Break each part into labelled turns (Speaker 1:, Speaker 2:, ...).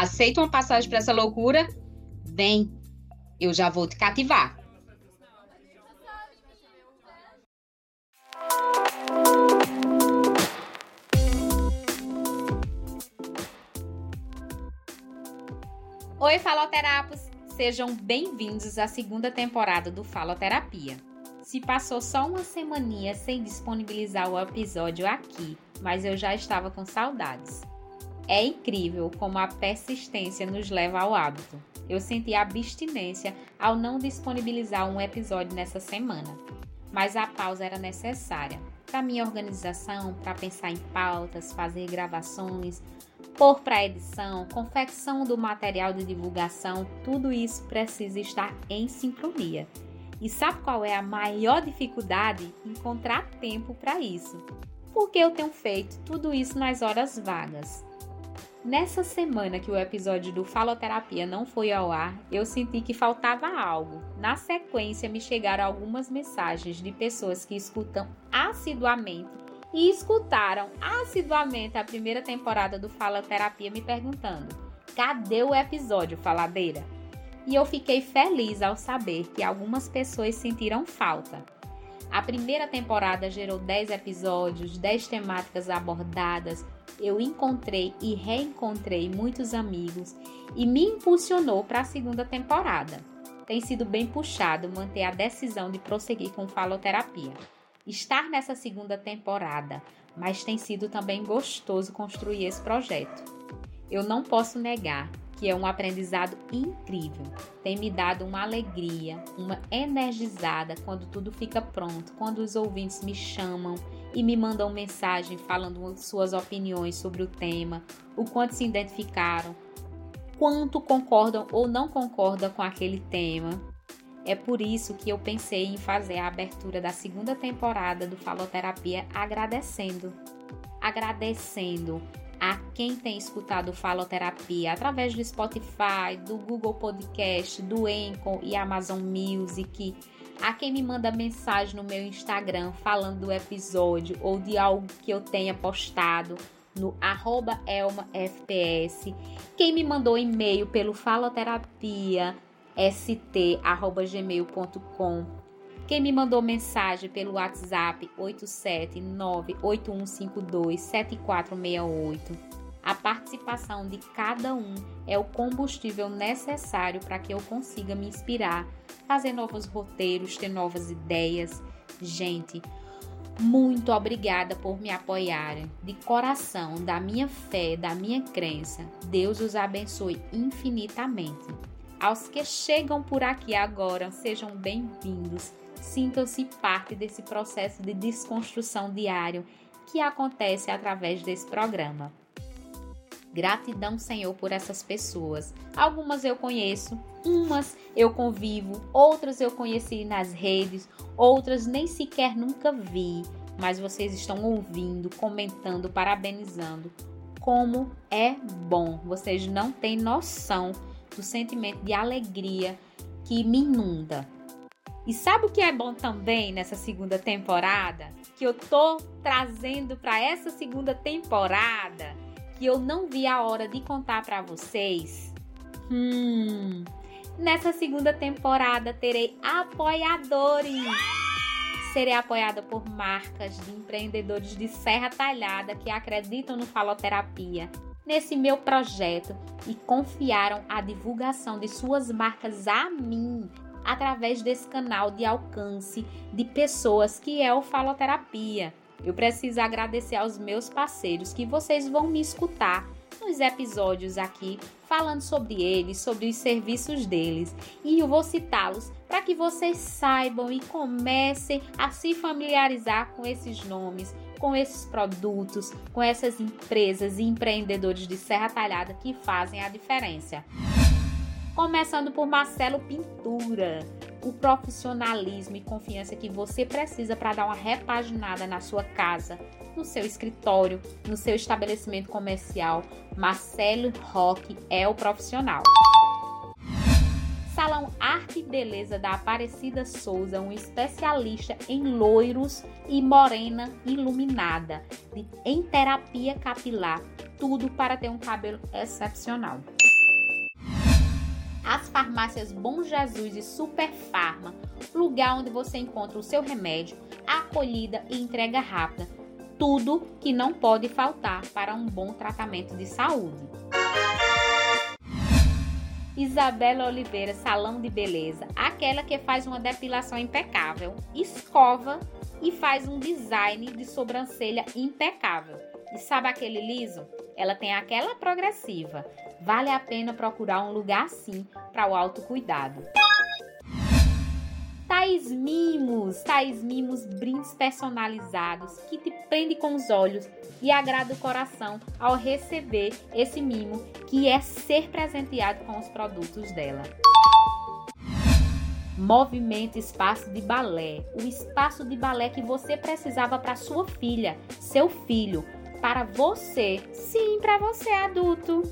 Speaker 1: Aceita uma passagem para essa loucura? Vem, eu já vou te cativar. Oi, faloterapos! Sejam bem-vindos à segunda temporada do Faloterapia. Se passou só uma semaninha sem disponibilizar o episódio aqui, mas eu já estava com saudades. É incrível como a persistência nos leva ao hábito. Eu senti abstinência ao não disponibilizar um episódio nessa semana, mas a pausa era necessária para minha organização, para pensar em pautas, fazer gravações, pôr para edição, confecção do material de divulgação, tudo isso precisa estar em sincronia. E sabe qual é a maior dificuldade? Encontrar tempo para isso. Porque eu tenho feito tudo isso nas horas vagas. Nessa semana que o episódio do Faloterapia não foi ao ar, eu senti que faltava algo. Na sequência, me chegaram algumas mensagens de pessoas que escutam assiduamente e escutaram assiduamente a primeira temporada do Faloterapia me perguntando: cadê o episódio, faladeira? E eu fiquei feliz ao saber que algumas pessoas sentiram falta. A primeira temporada gerou 10 episódios, 10 temáticas abordadas. Eu encontrei e reencontrei muitos amigos e me impulsionou para a segunda temporada. Tem sido bem puxado manter a decisão de prosseguir com faloterapia. Estar nessa segunda temporada, mas tem sido também gostoso construir esse projeto. Eu não posso negar que é um aprendizado incrível. Tem me dado uma alegria, uma energizada quando tudo fica pronto, quando os ouvintes me chamam e me mandam mensagem falando suas opiniões sobre o tema, o quanto se identificaram, quanto concordam ou não concordam com aquele tema. É por isso que eu pensei em fazer a abertura da segunda temporada do Faloterapia agradecendo. Agradecendo a quem tem escutado Faloterapia através do Spotify, do Google Podcast, do Anchor e Amazon Music, a quem me manda mensagem no meu Instagram falando do episódio ou de algo que eu tenha postado no elmafps, quem me mandou e-mail pelo faloterapia quem me mandou mensagem pelo WhatsApp 87981527468. A participação de cada um é o combustível necessário para que eu consiga me inspirar, fazer novos roteiros, ter novas ideias. Gente, muito obrigada por me apoiarem. De coração, da minha fé, da minha crença. Deus os abençoe infinitamente. Aos que chegam por aqui agora, sejam bem-vindos. Sintam-se parte desse processo de desconstrução diário que acontece através desse programa. Gratidão, Senhor, por essas pessoas. Algumas eu conheço, umas eu convivo, outras eu conheci nas redes, outras nem sequer nunca vi, mas vocês estão ouvindo, comentando, parabenizando. Como é bom! Vocês não têm noção do sentimento de alegria que me inunda. E sabe o que é bom também nessa segunda temporada? Que eu tô trazendo para essa segunda temporada, que eu não vi a hora de contar para vocês. Hum, nessa segunda temporada terei apoiadores. Serei apoiada por marcas de empreendedores de Serra Talhada que acreditam no faloterapia, nesse meu projeto e confiaram a divulgação de suas marcas a mim através desse canal de alcance de pessoas que é o Faloterapia. Eu preciso agradecer aos meus parceiros que vocês vão me escutar nos episódios aqui falando sobre eles, sobre os serviços deles. E eu vou citá-los para que vocês saibam e comecem a se familiarizar com esses nomes, com esses produtos, com essas empresas e empreendedores de Serra Talhada que fazem a diferença. Começando por Marcelo Pintura, o profissionalismo e confiança que você precisa para dar uma repaginada na sua casa, no seu escritório, no seu estabelecimento comercial. Marcelo Roque é o profissional. Salão Arte e Beleza da Aparecida Souza, um especialista em loiros e morena iluminada, em terapia capilar, tudo para ter um cabelo excepcional. As farmácias Bom Jesus e Super Farma, lugar onde você encontra o seu remédio, acolhida e entrega rápida, tudo que não pode faltar para um bom tratamento de saúde. Isabela Oliveira, salão de beleza, aquela que faz uma depilação impecável, escova e faz um design de sobrancelha impecável. E sabe aquele liso? Ela tem aquela progressiva. Vale a pena procurar um lugar assim para o autocuidado. Tais Mimos, Tais Mimos brindes personalizados que te prende com os olhos e agrada o coração ao receber esse mimo que é ser presenteado com os produtos dela. Movimento Espaço de Balé, o espaço de balé que você precisava para sua filha, seu filho, para você, sim, para você adulto.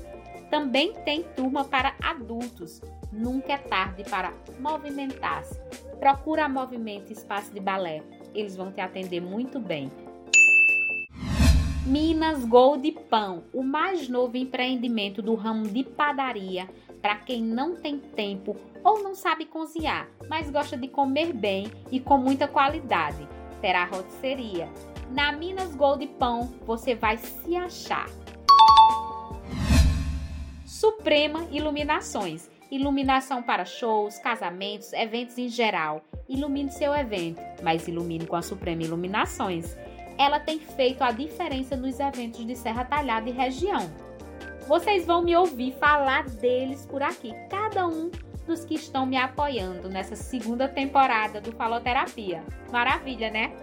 Speaker 1: Também tem turma para adultos. Nunca é tarde para movimentar-se. Procura Movimento Espaço de Balé. Eles vão te atender muito bem. Minas Gold Pão, o mais novo empreendimento do ramo de padaria para quem não tem tempo ou não sabe cozinhar, mas gosta de comer bem e com muita qualidade. Terá rotisseria. Na Minas Gold Pão você vai se achar. Suprema Iluminações. Iluminação para shows, casamentos, eventos em geral. Ilumine seu evento, mas ilumine com a Suprema Iluminações ela tem feito a diferença nos eventos de Serra Talhada e região. Vocês vão me ouvir falar deles por aqui, cada um dos que estão me apoiando nessa segunda temporada do Faloterapia. Maravilha, né?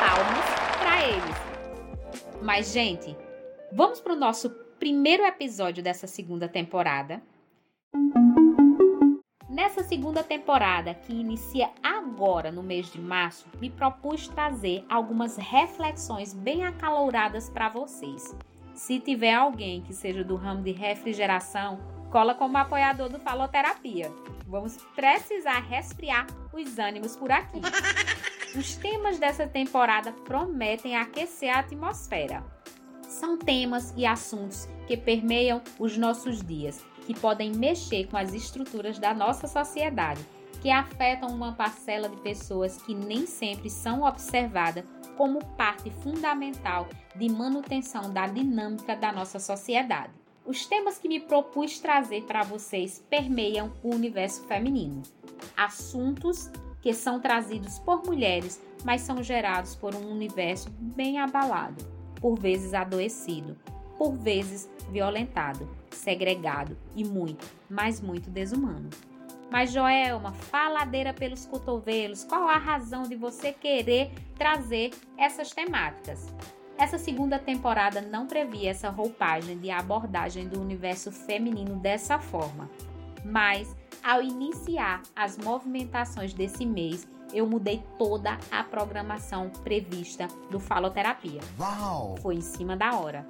Speaker 1: Palmas para eles. Mas, gente, vamos para o nosso primeiro episódio dessa segunda temporada. Nessa segunda temporada, que inicia agora no mês de março, me propus trazer algumas reflexões bem acaloradas para vocês. Se tiver alguém que seja do ramo de refrigeração, cola como apoiador do Faloterapia. Vamos precisar resfriar os ânimos por aqui. Os temas dessa temporada prometem aquecer a atmosfera. São temas e assuntos que permeiam os nossos dias que podem mexer com as estruturas da nossa sociedade, que afetam uma parcela de pessoas que nem sempre são observadas como parte fundamental de manutenção da dinâmica da nossa sociedade. Os temas que me propus trazer para vocês permeiam o universo feminino. Assuntos que são trazidos por mulheres, mas são gerados por um universo bem abalado, por vezes adoecido, por vezes violentado, segregado e muito, mas muito desumano. Mas Joelma, faladeira pelos cotovelos, qual a razão de você querer trazer essas temáticas? Essa segunda temporada não previa essa roupagem de abordagem do universo feminino dessa forma. Mas, ao iniciar as movimentações desse mês, eu mudei toda a programação prevista do Faloterapia. Uau! Foi em cima da hora.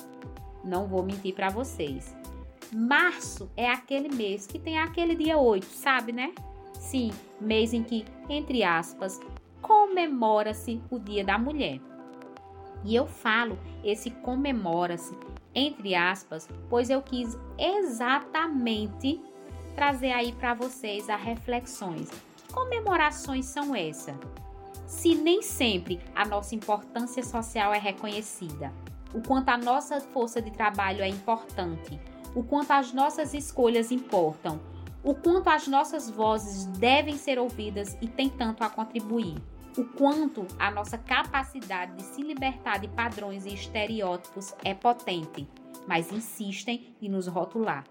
Speaker 1: Não vou mentir para vocês. Março é aquele mês que tem aquele dia 8, sabe, né? Sim, mês em que, entre aspas, comemora-se o Dia da Mulher. E eu falo esse comemora-se entre aspas, pois eu quis exatamente trazer aí para vocês as reflexões. Comemorações são essas? Se nem sempre a nossa importância social é reconhecida, o quanto a nossa força de trabalho é importante, o quanto as nossas escolhas importam, o quanto as nossas vozes devem ser ouvidas e tem tanto a contribuir, o quanto a nossa capacidade de se libertar de padrões e estereótipos é potente, mas insistem em nos rotular.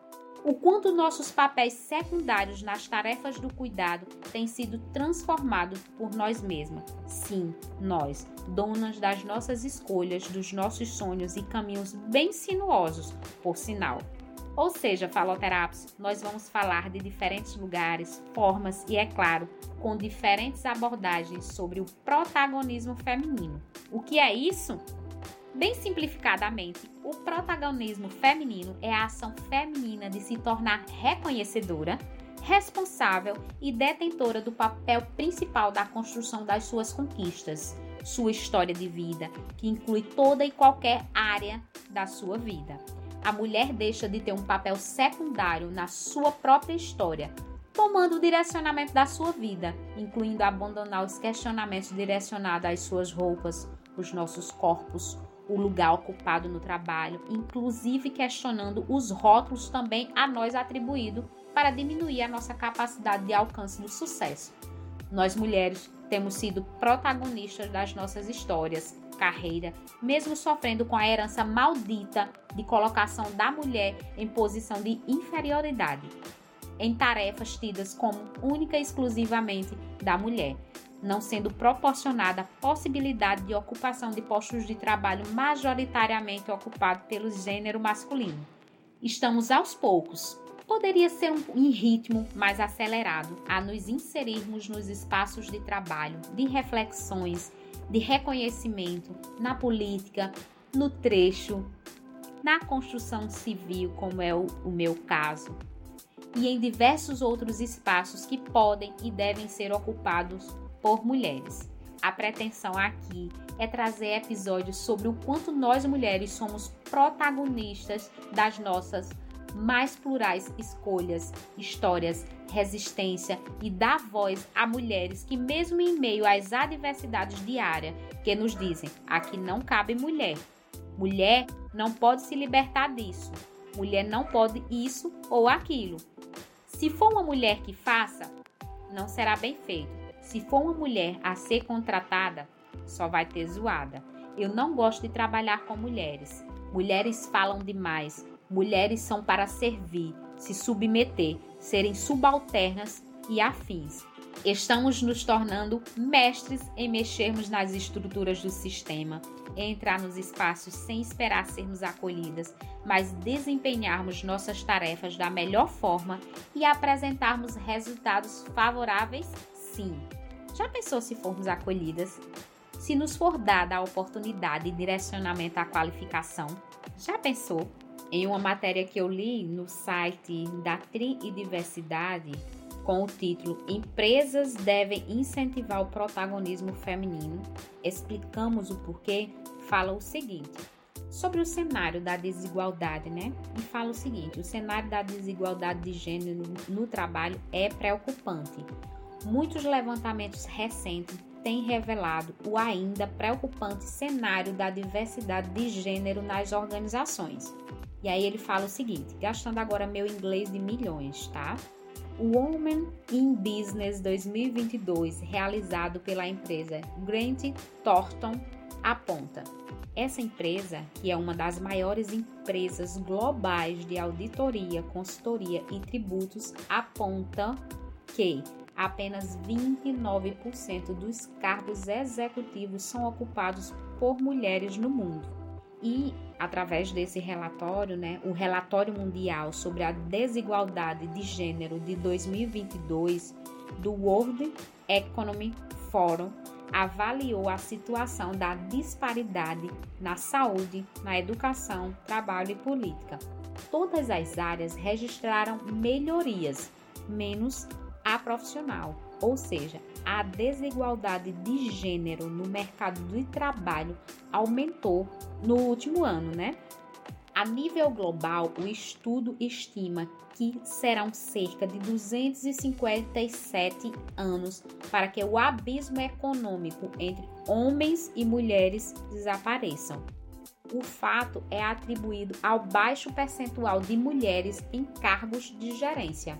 Speaker 1: O quanto nossos papéis secundários nas tarefas do cuidado têm sido transformados por nós mesmas. Sim, nós, donas das nossas escolhas, dos nossos sonhos e caminhos bem sinuosos, por sinal. Ou seja, faloterapos, nós vamos falar de diferentes lugares, formas e, é claro, com diferentes abordagens sobre o protagonismo feminino. O que é isso? Bem simplificadamente, o protagonismo feminino é a ação feminina de se tornar reconhecedora, responsável e detentora do papel principal da construção das suas conquistas, sua história de vida, que inclui toda e qualquer área da sua vida. A mulher deixa de ter um papel secundário na sua própria história, tomando o direcionamento da sua vida, incluindo abandonar os questionamentos direcionados às suas roupas, os nossos corpos, o lugar ocupado no trabalho, inclusive questionando os rótulos também a nós atribuídos para diminuir a nossa capacidade de alcance do sucesso. Nós mulheres temos sido protagonistas das nossas histórias, carreira, mesmo sofrendo com a herança maldita de colocação da mulher em posição de inferioridade, em tarefas tidas como única e exclusivamente da mulher, não sendo proporcionada a possibilidade de ocupação de postos de trabalho majoritariamente ocupados pelo gênero masculino. Estamos aos poucos, poderia ser um, ritmo mais acelerado, a nos inserirmos nos espaços de trabalho, de reflexões, de reconhecimento na política, no trecho, na construção civil, como é o, o meu caso, e em diversos outros espaços que podem e devem ser ocupados por mulheres. A pretensão aqui é trazer episódios sobre o quanto nós mulheres somos protagonistas das nossas mais plurais escolhas, histórias, resistência e dar voz a mulheres que, mesmo em meio às adversidades diárias, que nos dizem aqui não cabe mulher. Mulher não pode se libertar disso. Mulher não pode isso ou aquilo. Se for uma mulher que faça, não será bem feito. Se for uma mulher a ser contratada, só vai ter zoada. Eu não gosto de trabalhar com mulheres. Mulheres falam demais. Mulheres são para servir, se submeter, serem subalternas e afins. Estamos nos tornando mestres em mexermos nas estruturas do sistema, em entrar nos espaços sem esperar sermos acolhidas, mas desempenharmos nossas tarefas da melhor forma e apresentarmos resultados favoráveis, sim. Já pensou se formos acolhidas? Se nos for dada a oportunidade e direcionamento à qualificação? Já pensou? Em uma matéria que eu li no site da Tri e Diversidade, com o título Empresas devem incentivar o protagonismo feminino, explicamos o porquê, fala o seguinte: sobre o cenário da desigualdade, né? E fala o seguinte: o cenário da desigualdade de gênero no trabalho é preocupante. Muitos levantamentos recentes têm revelado o ainda preocupante cenário da diversidade de gênero nas organizações. E aí ele fala o seguinte, gastando agora meu inglês de milhões, tá? O Women in Business 2022, realizado pela empresa Grant Thornton, aponta: essa empresa, que é uma das maiores empresas globais de auditoria, consultoria e tributos, aponta que apenas 29% dos cargos executivos são ocupados por mulheres no mundo. E através desse relatório, né, o relatório mundial sobre a desigualdade de gênero de 2022 do World Economic Forum avaliou a situação da disparidade na saúde, na educação, trabalho e política. Todas as áreas registraram melhorias, menos a profissional, ou seja, a desigualdade de gênero no mercado de trabalho aumentou no último ano, né? A nível global, o estudo estima que serão cerca de 257 anos para que o abismo econômico entre homens e mulheres desapareçam o fato é atribuído ao baixo percentual de mulheres em cargos de gerência,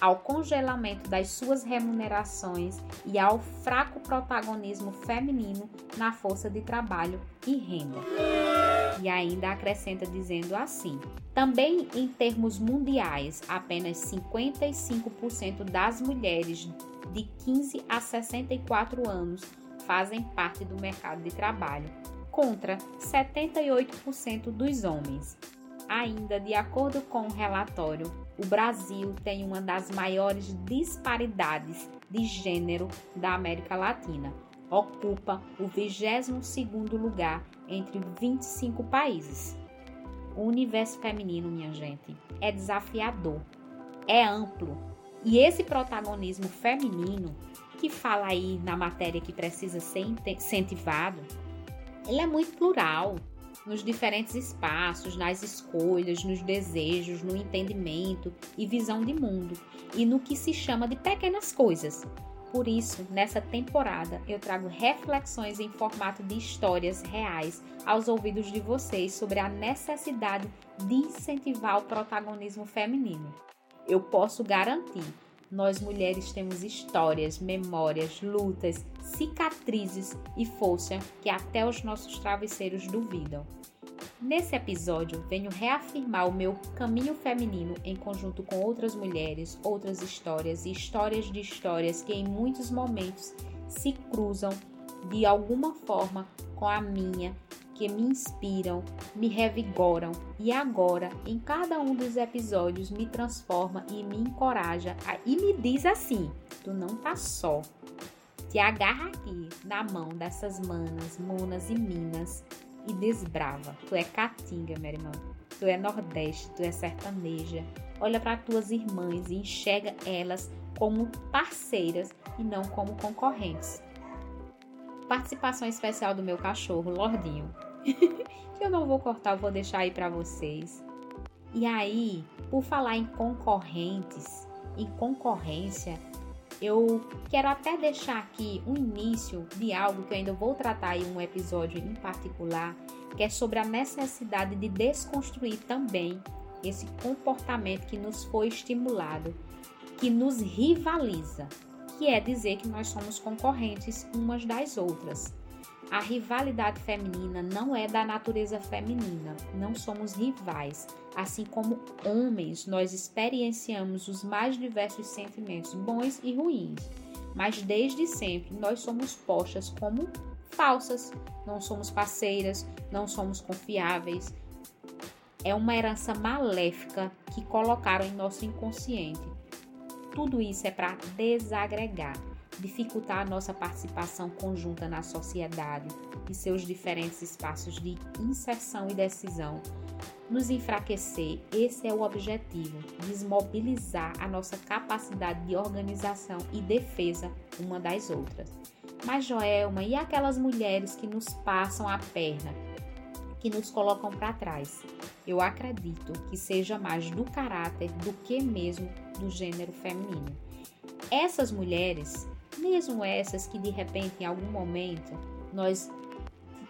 Speaker 1: ao congelamento das suas remunerações e ao fraco protagonismo feminino na força de trabalho e renda. E ainda acrescenta dizendo assim: também em termos mundiais, apenas 55% das mulheres de 15 a 64 anos fazem parte do mercado de trabalho, contra 78% dos homens. Ainda de acordo com o relatório, o Brasil tem uma das maiores disparidades de gênero da América Latina. Ocupa o 22º lugar entre 25 países. O universo feminino, minha gente, é desafiador, é amplo. E esse protagonismo feminino, que fala aí na matéria que precisa ser incentivado, ele é muito plural nos diferentes espaços, nas escolhas, nos desejos, no entendimento e visão de mundo e no que se chama de pequenas coisas. Por isso, nessa temporada, eu trago reflexões em formato de histórias reais aos ouvidos de vocês sobre a necessidade de incentivar o protagonismo feminino. Eu posso garantir nós mulheres temos histórias, memórias, lutas, cicatrizes e força que até os nossos travesseiros duvidam. Nesse episódio, venho reafirmar o meu caminho feminino em conjunto com outras mulheres, outras histórias e histórias de histórias que em muitos momentos se cruzam de alguma forma com a minha que me inspiram, me revigoram e agora, em cada um dos episódios, me transforma e me encoraja a, e me diz assim: tu não tá só. Te agarra aqui na mão dessas manas, monas e minas e desbrava. Tu é caatinga, minha irmã. Tu é nordeste, tu é sertaneja. Olha para tuas irmãs e enxerga elas como parceiras e não como concorrentes. Participação especial do meu cachorro, Lordinho. Que eu não vou cortar, eu vou deixar aí para vocês. E aí, por falar em concorrentes, em concorrência, eu quero até deixar aqui um início de algo que eu ainda vou tratar em um episódio em particular, que é sobre a necessidade de desconstruir também esse comportamento que nos foi estimulado, que nos rivaliza, que é dizer que nós somos concorrentes umas das outras. A rivalidade feminina não é da natureza feminina, não somos rivais. Assim como homens, nós experienciamos os mais diversos sentimentos, bons e ruins. Mas desde sempre nós somos postas como falsas, não somos parceiras, não somos confiáveis. É uma herança maléfica que colocaram em nosso inconsciente. Tudo isso é para desagregar dificultar a nossa participação conjunta na sociedade e seus diferentes espaços de inserção e decisão, nos enfraquecer, esse é o objetivo, desmobilizar a nossa capacidade de organização e defesa uma das outras. Mas Joelma, e aquelas mulheres que nos passam a perna, que nos colocam para trás? Eu acredito que seja mais do caráter do que mesmo do gênero feminino. Essas mulheres mesmo essas que de repente em algum momento nós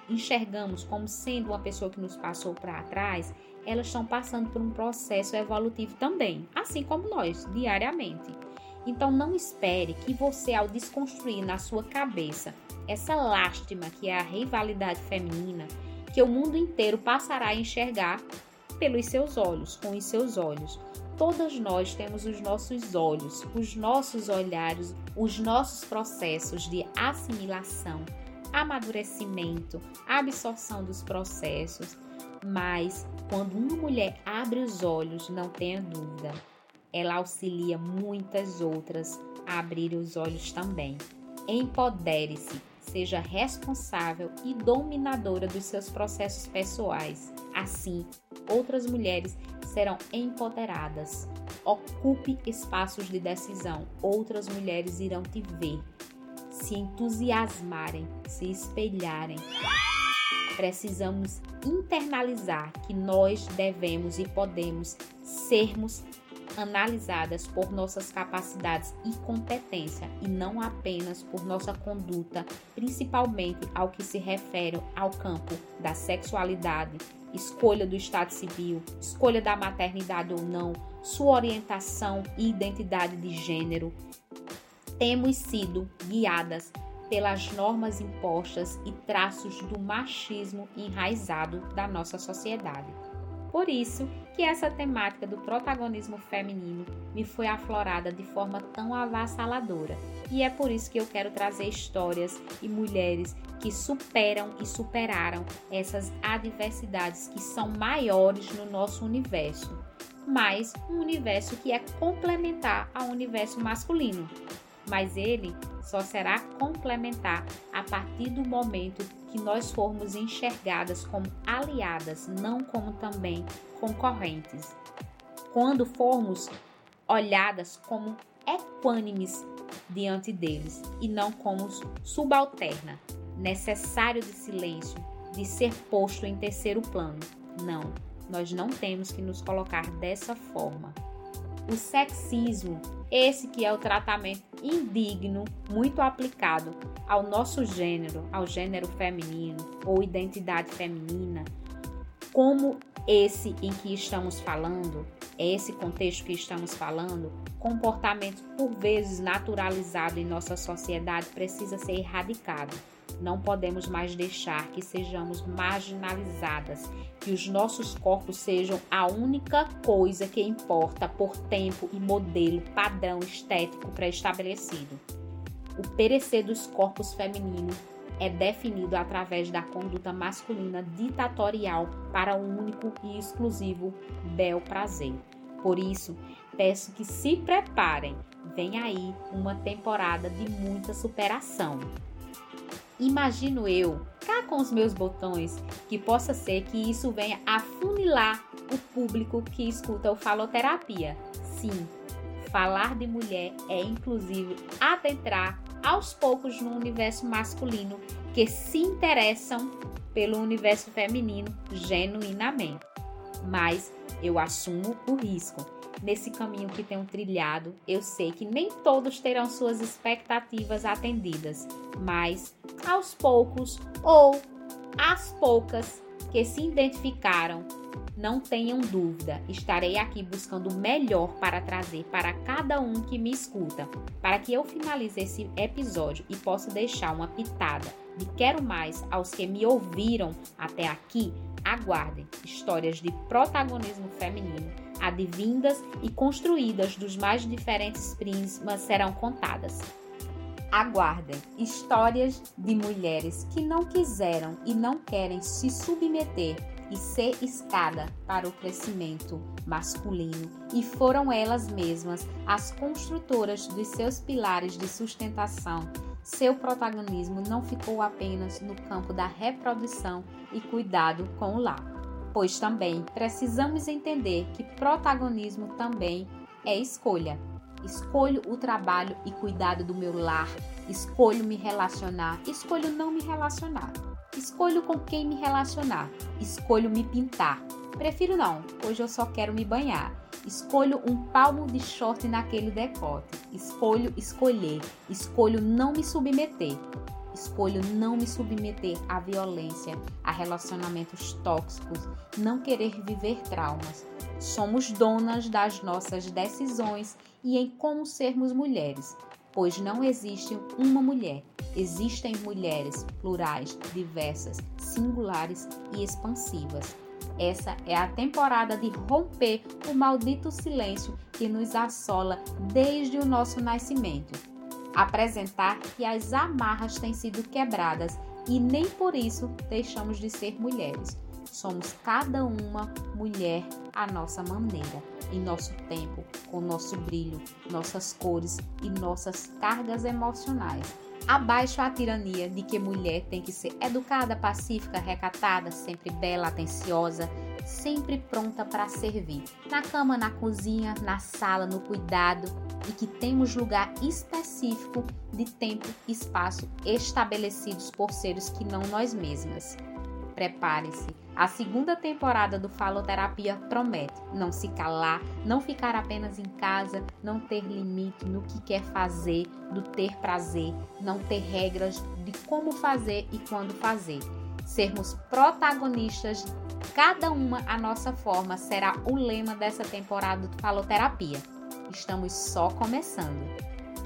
Speaker 1: enxergamos como sendo uma pessoa que nos passou para trás, elas estão passando por um processo evolutivo também, assim como nós, diariamente. Então não espere que você ao desconstruir na sua cabeça essa lástima que é a rivalidade feminina, que o mundo inteiro passará a enxergar pelos seus olhos, com os seus olhos. Todas nós temos os nossos olhos, os nossos olhares, os nossos processos de assimilação, amadurecimento, absorção dos processos. Mas quando uma mulher abre os olhos, não tenha dúvida, ela auxilia muitas outras a abrir os olhos também. Empodere-se, seja responsável e dominadora dos seus processos pessoais. Assim, outras mulheres serão empoderadas. Ocupe espaços de decisão, outras mulheres irão te ver, se entusiasmarem, se espelharem. Precisamos internalizar que nós devemos e podemos sermos analisadas por nossas capacidades e competência e não apenas por nossa conduta, principalmente ao que se refere ao campo da sexualidade, escolha do estado civil, escolha da maternidade ou não, sua orientação e identidade de gênero. Temos sido guiadas pelas normas impostas e traços do machismo enraizado da nossa sociedade. Por isso que essa temática do protagonismo feminino me foi aflorada de forma tão avassaladora. E é por isso que eu quero trazer histórias e mulheres que superam e superaram essas adversidades que são maiores no nosso universo, mas um universo que é complementar ao universo masculino. Mas ele só será complementar a partir do momento que nós formos enxergadas como aliadas, não como também concorrentes. Quando formos olhadas como equânimes diante deles e não como subalterna, necessário de silêncio, de ser posto em terceiro plano. Não, nós não temos que nos colocar dessa forma. O sexismo, esse que é o tratamento indigno, muito aplicado ao nosso gênero, ao gênero feminino ou identidade feminina, como esse em que estamos falando, esse contexto que estamos falando, comportamento por vezes naturalizado em nossa sociedade precisa ser erradicado. Não podemos mais deixar que sejamos marginalizadas, que os nossos corpos sejam a única coisa que importa por tempo e modelo padrão estético pré-estabelecido. O perecer dos corpos femininos é definido através da conduta masculina ditatorial para o único e exclusivo bel prazer. Por isso, peço que se preparem, vem aí uma temporada de muita superação. Imagino eu, cá com os meus botões, que possa ser que isso venha afunilar o público que escuta o faloterapia. Sim, falar de mulher é inclusive adentrar aos poucos no universo masculino que se interessam pelo universo feminino genuinamente. Mas eu assumo o risco nesse caminho que tenho trilhado, eu sei que nem todos terão suas expectativas atendidas, mas aos poucos ou às poucas que se identificaram, não tenham dúvida, estarei aqui buscando o melhor para trazer para cada um que me escuta, para que eu finalize esse episódio e possa deixar uma pitada de quero mais aos que me ouviram até aqui. Aguardem histórias de protagonismo feminino advindas e construídas dos mais diferentes prismas serão contadas. Aguardem histórias de mulheres que não quiseram e não querem se submeter e ser escada para o crescimento masculino e foram elas mesmas as construtoras dos seus pilares de sustentação. Seu protagonismo não ficou apenas no campo da reprodução e cuidado com o lar pois também precisamos entender que protagonismo também é escolha. Escolho o trabalho e cuidado do meu lar, escolho me relacionar, escolho não me relacionar, escolho com quem me relacionar, escolho me pintar. Prefiro não, hoje eu só quero me banhar. Escolho um palmo de short naquele decote. Escolho escolher, escolho não me submeter. Escolho não me submeter à violência, a relacionamentos tóxicos, não querer viver traumas. Somos donas das nossas decisões e em como sermos mulheres, pois não existe uma mulher. Existem mulheres plurais, diversas, singulares e expansivas. Essa é a temporada de romper o maldito silêncio que nos assola desde o nosso nascimento apresentar que as amarras têm sido quebradas e nem por isso deixamos de ser mulheres. Somos cada uma mulher à nossa maneira, em nosso tempo, com nosso brilho, nossas cores e nossas cargas emocionais. Abaixo a tirania de que mulher tem que ser educada, pacífica, recatada, sempre bela, atenciosa, sempre pronta para servir. Na cama, na cozinha, na sala, no cuidado e que temos lugar específico de tempo e espaço estabelecidos por seres que não nós mesmas. Prepare-se. A segunda temporada do Faloterapia promete não se calar, não ficar apenas em casa, não ter limite no que quer fazer, do ter prazer, não ter regras de como fazer e quando fazer sermos protagonistas, cada uma a nossa forma, será o lema dessa temporada do Faloterapia. Estamos só começando.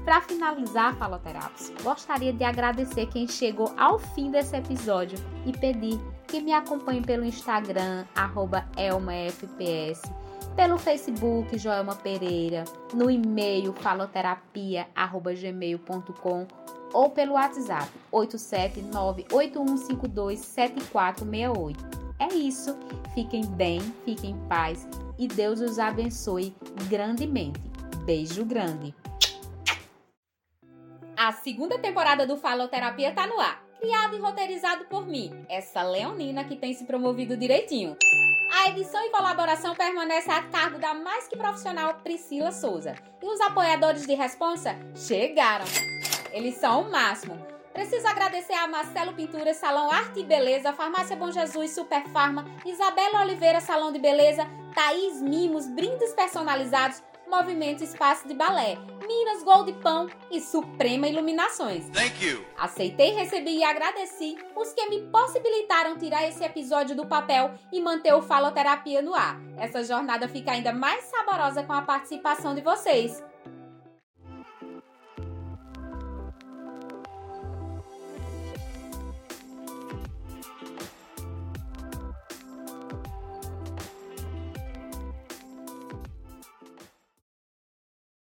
Speaker 1: Para finalizar, faloterapos, gostaria de agradecer quem chegou ao fim desse episódio e pedir que me acompanhe pelo Instagram, ElmaFPS, pelo Facebook, Joelma Pereira, no e-mail faloterapia.gmail.com ou pelo WhatsApp 87981527468. É isso. Fiquem bem, fiquem em paz e Deus os abençoe grandemente. Beijo grande. A segunda temporada do Faloterapia tá no ar. Criado e roteirizado por mim, essa leonina que tem se promovido direitinho. A edição e colaboração permanece a cargo da mais que profissional Priscila Souza. E os apoiadores de responsa chegaram. Eles são o máximo. Preciso agradecer a Marcelo Pintura, Salão Arte e Beleza, Farmácia Bom Jesus, Super Farma, Isabela Oliveira, Salão de Beleza, Thaís Mimos, brindes personalizados, Movimento Espaço de Balé, Minas Gold Pão e Suprema Iluminações.
Speaker 2: Thank you.
Speaker 1: Aceitei, recebi e agradeci os que me possibilitaram tirar esse episódio do papel e manter o Faloterapia no ar. Essa jornada fica ainda mais saborosa com a participação de vocês.